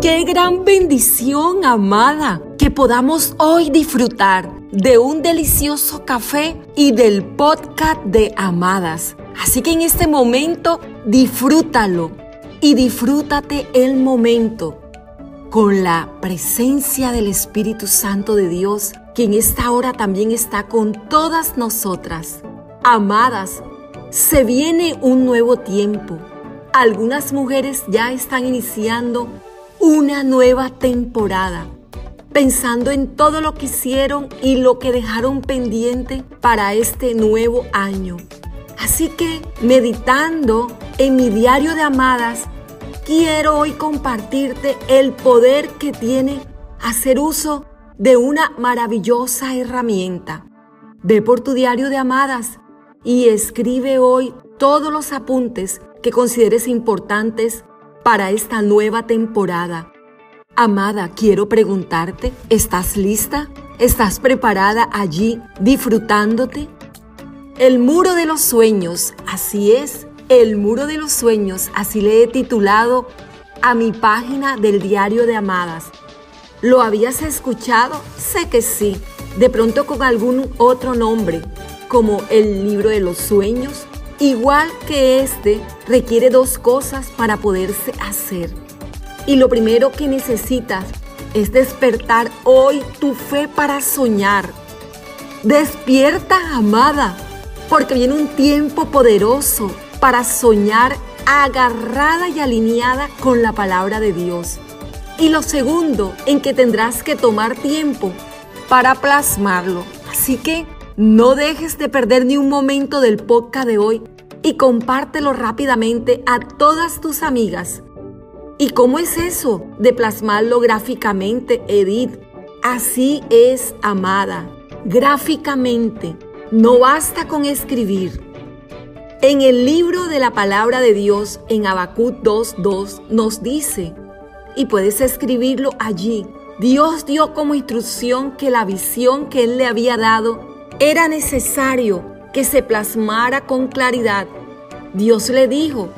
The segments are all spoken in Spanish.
Qué gran bendición, amada, que podamos hoy disfrutar de un delicioso café y del podcast de Amadas. Así que en este momento disfrútalo y disfrútate el momento con la presencia del Espíritu Santo de Dios, que en esta hora también está con todas nosotras. Amadas, se viene un nuevo tiempo. Algunas mujeres ya están iniciando una nueva temporada, pensando en todo lo que hicieron y lo que dejaron pendiente para este nuevo año. Así que, meditando en mi diario de amadas, quiero hoy compartirte el poder que tiene hacer uso de una maravillosa herramienta. Ve por tu diario de amadas y escribe hoy todos los apuntes que consideres importantes para esta nueva temporada. Amada, quiero preguntarte, ¿estás lista? ¿Estás preparada allí disfrutándote? El muro de los sueños, así es, el muro de los sueños, así le he titulado a mi página del diario de Amadas. ¿Lo habías escuchado? Sé que sí, de pronto con algún otro nombre, como el libro de los sueños. Igual que este, requiere dos cosas para poderse hacer. Y lo primero que necesitas es despertar hoy tu fe para soñar. Despierta, amada, porque viene un tiempo poderoso para soñar agarrada y alineada con la palabra de Dios. Y lo segundo, en que tendrás que tomar tiempo para plasmarlo. Así que no dejes de perder ni un momento del podcast de hoy y compártelo rápidamente a todas tus amigas. ¿Y cómo es eso de plasmarlo gráficamente, Edith? Así es, amada, gráficamente. No basta con escribir. En el libro de la palabra de Dios, en Habacuc 2.2, nos dice, y puedes escribirlo allí, Dios dio como instrucción que la visión que Él le había dado era necesario que se plasmara con claridad. Dios le dijo,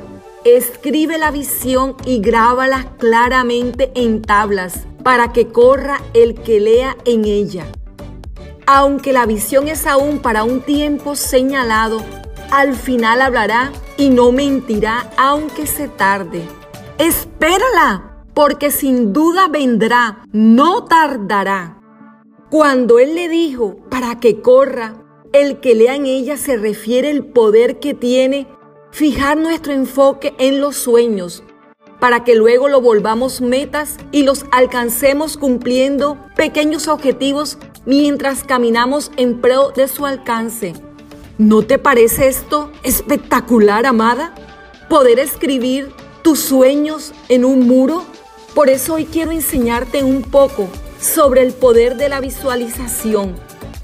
escribe la visión y grábala claramente en tablas para que corra el que lea en ella. Aunque la visión es aún para un tiempo señalado, al final hablará y no mentirá aunque se tarde. Espérala, porque sin duda vendrá, no tardará. Cuando él le dijo para que corra, el que lea en ella se refiere al poder que tiene fijar nuestro enfoque en los sueños, para que luego lo volvamos metas y los alcancemos cumpliendo pequeños objetivos mientras caminamos en pro de su alcance. ¿No te parece esto espectacular, amada? Poder escribir tus sueños en un muro. Por eso hoy quiero enseñarte un poco sobre el poder de la visualización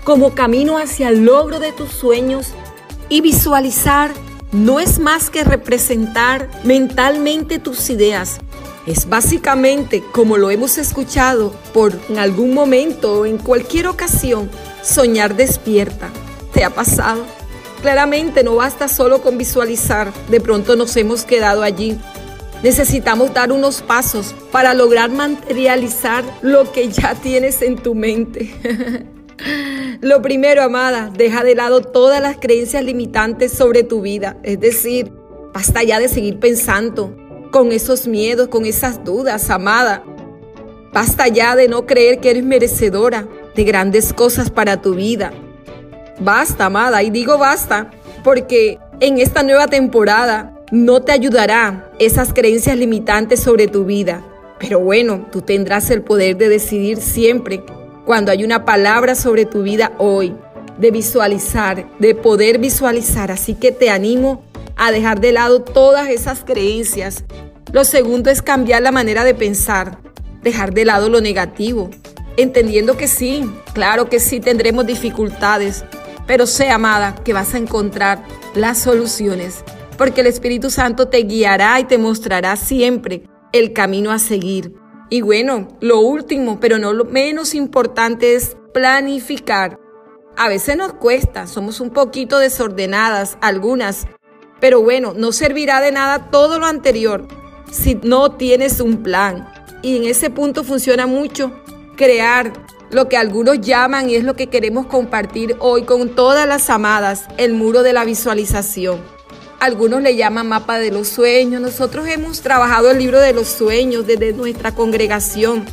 como camino hacia el logro de tus sueños y visualizar no es más que representar mentalmente tus ideas. Es básicamente, como lo hemos escuchado por en algún momento o en cualquier ocasión, soñar despierta. ¿Te ha pasado? Claramente no basta solo con visualizar, de pronto nos hemos quedado allí. Necesitamos dar unos pasos para lograr materializar lo que ya tienes en tu mente. lo primero, amada, deja de lado todas las creencias limitantes sobre tu vida. Es decir, basta ya de seguir pensando con esos miedos, con esas dudas, amada. Basta ya de no creer que eres merecedora de grandes cosas para tu vida. Basta, amada, y digo basta, porque en esta nueva temporada no te ayudará esas creencias limitantes sobre tu vida. Pero bueno, tú tendrás el poder de decidir siempre cuando hay una palabra sobre tu vida hoy, de visualizar, de poder visualizar. Así que te animo a dejar de lado todas esas creencias. Lo segundo es cambiar la manera de pensar, dejar de lado lo negativo, entendiendo que sí, claro que sí tendremos dificultades, pero sé, amada, que vas a encontrar las soluciones, porque el Espíritu Santo te guiará y te mostrará siempre el camino a seguir. Y bueno, lo último, pero no lo menos importante es planificar. A veces nos cuesta, somos un poquito desordenadas algunas, pero bueno, no servirá de nada todo lo anterior si no tienes un plan. Y en ese punto funciona mucho crear lo que algunos llaman y es lo que queremos compartir hoy con todas las amadas, el muro de la visualización. Algunos le llaman mapa de los sueños. Nosotros hemos trabajado el libro de los sueños desde nuestra congregación.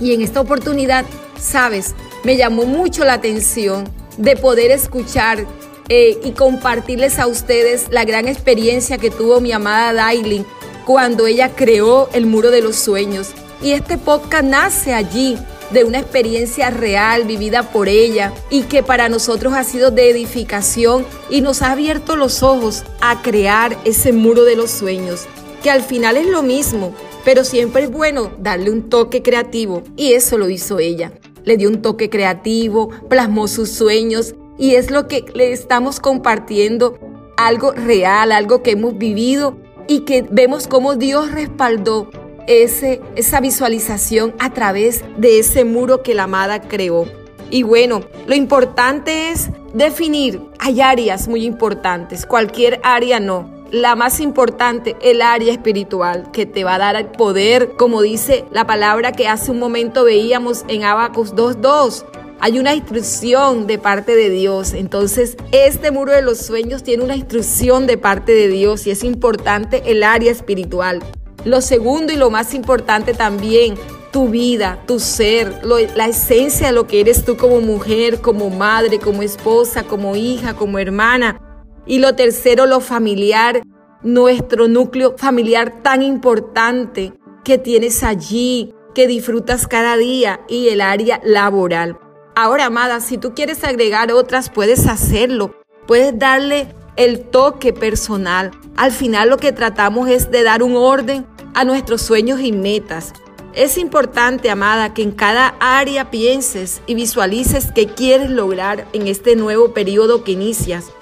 Y en esta oportunidad, sabes, me llamó mucho la atención de poder escuchar eh, y compartirles a ustedes la gran experiencia que tuvo mi amada Dailin cuando ella creó el muro de los sueños. Y este podcast nace allí de una experiencia real vivida por ella y que para nosotros ha sido de edificación y nos ha abierto los ojos a crear ese muro de los sueños, que al final es lo mismo, pero siempre es bueno darle un toque creativo y eso lo hizo ella. Le dio un toque creativo, plasmó sus sueños y es lo que le estamos compartiendo, algo real, algo que hemos vivido y que vemos cómo Dios respaldó esa visualización a través de ese muro que la amada creó. Y bueno, lo importante es definir, hay áreas muy importantes, cualquier área no. La más importante, el área espiritual, que te va a dar el poder, como dice la palabra que hace un momento veíamos en Abacus 2.2 hay una instrucción de parte de Dios. Entonces, este muro de los sueños tiene una instrucción de parte de Dios y es importante el área espiritual. Lo segundo y lo más importante también, tu vida, tu ser, la esencia de lo que eres tú como mujer, como madre, como esposa, como hija, como hermana. Y lo tercero, lo familiar, nuestro núcleo familiar tan importante que tienes allí, que disfrutas cada día y el área laboral. Ahora, amada, si tú quieres agregar otras, puedes hacerlo. Puedes darle el toque personal. Al final lo que tratamos es de dar un orden a nuestros sueños y metas. Es importante, amada, que en cada área pienses y visualices qué quieres lograr en este nuevo periodo que inicias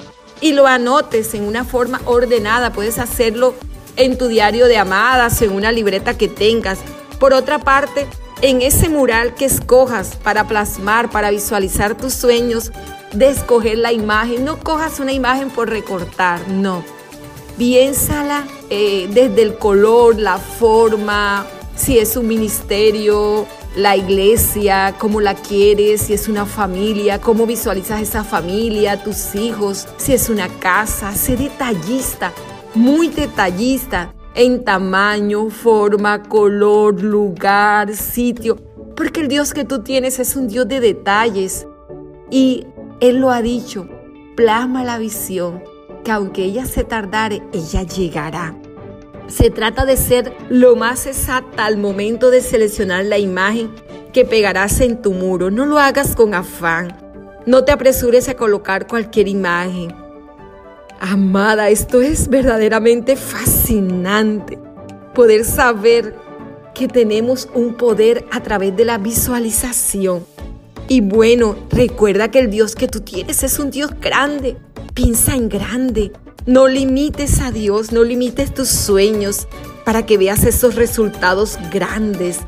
y lo anotes en una forma ordenada. Puedes hacerlo en tu diario de amadas, en una libreta que tengas. Por otra parte, en ese mural que escojas para plasmar, para visualizar tus sueños, de escoger la imagen. No cojas una imagen por recortar, no. Piénsala eh, desde el color, la forma, si es un ministerio, la iglesia, cómo la quieres, si es una familia, cómo visualizas esa familia, tus hijos, si es una casa. Sé detallista, muy detallista en tamaño, forma, color, lugar, sitio, porque el Dios que tú tienes es un Dios de detalles. Y Él lo ha dicho, plasma la visión, que aunque ella se tardare, ella llegará. Se trata de ser lo más exacta al momento de seleccionar la imagen que pegarás en tu muro. No lo hagas con afán. No te apresures a colocar cualquier imagen. Amada, esto es verdaderamente fascinante. Poder saber que tenemos un poder a través de la visualización. Y bueno, recuerda que el Dios que tú tienes es un Dios grande. Piensa en grande. No limites a Dios, no limites tus sueños para que veas esos resultados grandes.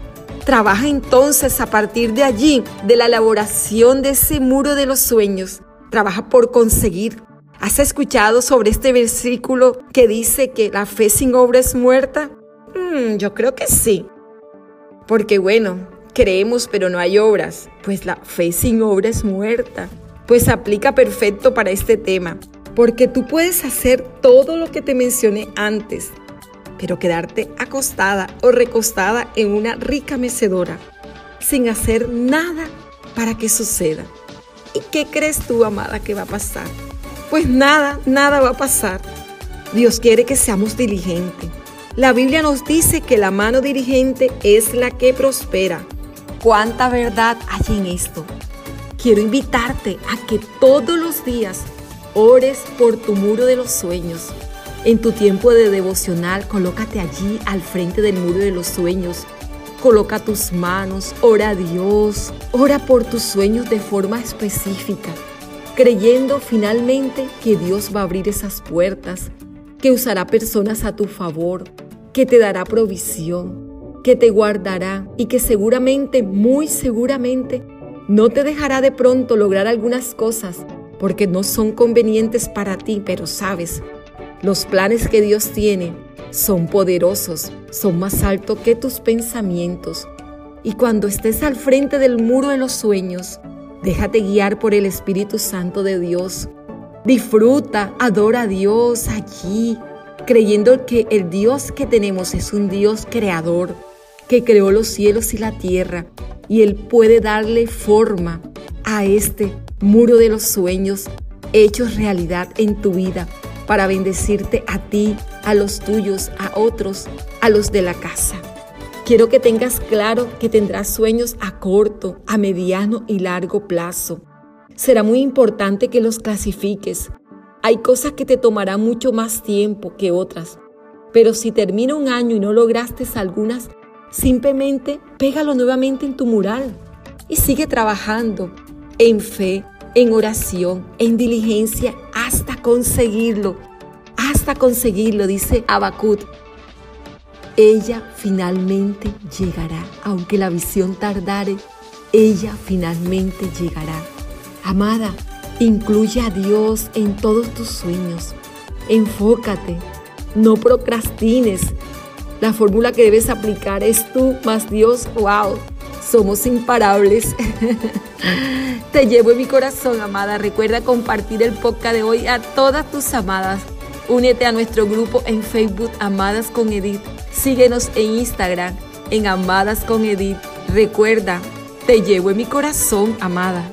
Trabaja entonces a partir de allí, de la elaboración de ese muro de los sueños. Trabaja por conseguir ¿Has escuchado sobre este versículo que dice que la fe sin obra es muerta? Mm, yo creo que sí. Porque bueno, creemos pero no hay obras, pues la fe sin obra es muerta. Pues aplica perfecto para este tema, porque tú puedes hacer todo lo que te mencioné antes, pero quedarte acostada o recostada en una rica mecedora sin hacer nada para que suceda. ¿Y qué crees tú, amada, que va a pasar? Pues nada, nada va a pasar. Dios quiere que seamos diligentes. La Biblia nos dice que la mano dirigente es la que prospera. ¿Cuánta verdad hay en esto? Quiero invitarte a que todos los días ores por tu muro de los sueños. En tu tiempo de devocional, colócate allí al frente del muro de los sueños. Coloca tus manos, ora a Dios, ora por tus sueños de forma específica creyendo finalmente que Dios va a abrir esas puertas, que usará personas a tu favor, que te dará provisión, que te guardará y que seguramente, muy seguramente, no te dejará de pronto lograr algunas cosas porque no son convenientes para ti, pero sabes, los planes que Dios tiene son poderosos son más altos que tus pensamientos. Y cuando estés al frente del muro de los sueños, déjate guiar por el Espíritu Santo de Dios. Disfruta, adora a Dios allí, creyendo que el Dios que tenemos es un Dios creador, que creó los cielos y la tierra, y Él puede darle forma a este muro de los sueños hechos realidad en tu vida para bendecirte a ti, a los tuyos, a otros, a los de la casa. Quiero que tengas claro que tendrás sueños a corto, a mediano y largo plazo. Será muy importante que los clasifiques. Hay cosas que te tomarán mucho más tiempo que otras, pero si termina un año y no lograste algunas, simplemente pégalo nuevamente en tu mural y sigue trabajando en fe, en oración, en diligencia hasta conseguirlo. Hasta conseguirlo, dice Abacut. Ella finalmente llegará, aunque la visión tardare, ella finalmente llegará. Amada, incluye a Dios en todos tus sueños. Enfócate, no procrastines. La fórmula que debes aplicar es tú más Dios. ¡Wow! Somos imparables. Te llevo en mi corazón, amada. Recuerda compartir el podcast de hoy a todas tus amadas. Únete a nuestro grupo en Facebook Amadas con Edith. Síguenos en Instagram en Amadas con Edith. Recuerda, te llevo en mi corazón, amada.